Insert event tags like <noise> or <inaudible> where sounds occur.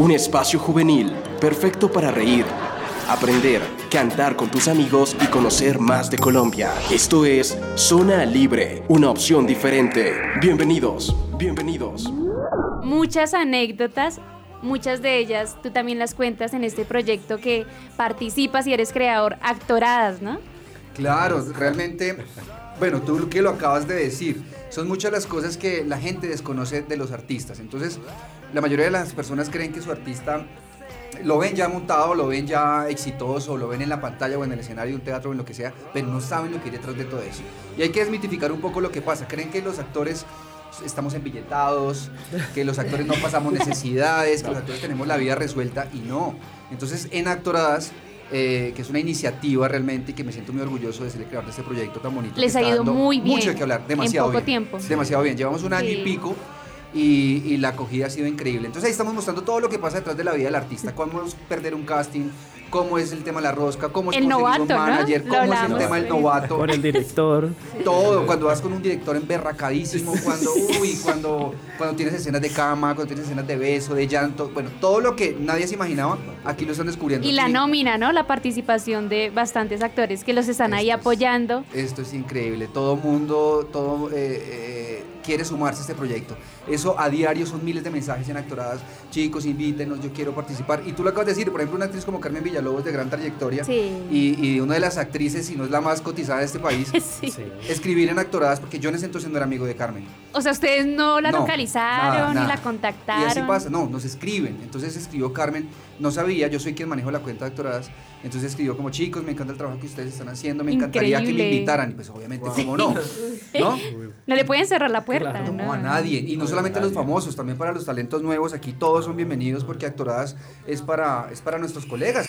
Un espacio juvenil, perfecto para reír, aprender, cantar con tus amigos y conocer más de Colombia. Esto es Zona Libre, una opción diferente. Bienvenidos, bienvenidos. Muchas anécdotas, muchas de ellas tú también las cuentas en este proyecto que participas y eres creador, actoradas, ¿no? Claro, realmente, bueno, tú que lo acabas de decir, son muchas las cosas que la gente desconoce de los artistas. Entonces, la mayoría de las personas creen que su artista lo ven ya montado, lo ven ya exitoso, lo ven en la pantalla o en el escenario de un teatro o en lo que sea, pero no saben lo que hay detrás de todo eso. Y hay que desmitificar un poco lo que pasa. Creen que los actores estamos embilletados, que los actores no pasamos <laughs> necesidades, que los actores tenemos la vida resuelta y no. Entonces, en Actoradas eh, que es una iniciativa realmente y que me siento muy orgulloso de ser el creador de este proyecto tan bonito. Les ha ido muy bien. Mucho de que hablar, demasiado en poco bien. tiempo. Demasiado bien. Llevamos un año y pico. Y, y, la acogida ha sido increíble. Entonces ahí estamos mostrando todo lo que pasa detrás de la vida del artista, cómo es perder un casting, cómo es el tema de la rosca, cómo es el novato, un manager, ¿no? cómo es el tema del novato. Con el director. <laughs> Todo, cuando vas con un director emberracadísimo, cuando, uy, cuando, cuando tienes escenas de cama, cuando tienes escenas de beso, de llanto, bueno, todo lo que nadie se imaginaba, aquí lo están descubriendo. Y la nómina, ¿no? La participación de bastantes actores que los están ahí apoyando. esto es increíble, todo mundo, todo... Eh, eh, quiere sumarse a este proyecto. Eso a diario son miles de mensajes en actoradas. Chicos, invítenos, yo quiero participar. Y tú lo acabas de decir, por ejemplo, una actriz como Carmen Villalobos de gran trayectoria sí. y, y, una de las actrices, si no es la más cotizada de este país, <laughs> sí. escribir en actoradas, porque yo en ese entonces no era amigo de Carmen. O sea, ustedes no la No, localizaron nada, ni la contactaron. Y así pasa, no, nos escriben. Entonces escribió Carmen, no sabía, yo soy quien manejo la cuenta de actoradas. Entonces escribió como chicos, me encanta el trabajo que ustedes están haciendo, me encantaría que me Increíble. invitaran. Y pues obviamente, ¿cómo no? <laughs> ¿No? <laughs> No le pueden cerrar la puerta, Claro, ¿no? No, a nadie. Y no solamente a los famosos, también para los talentos nuevos. Aquí todos son bienvenidos porque Actoradas es para, es para nuestros colegas.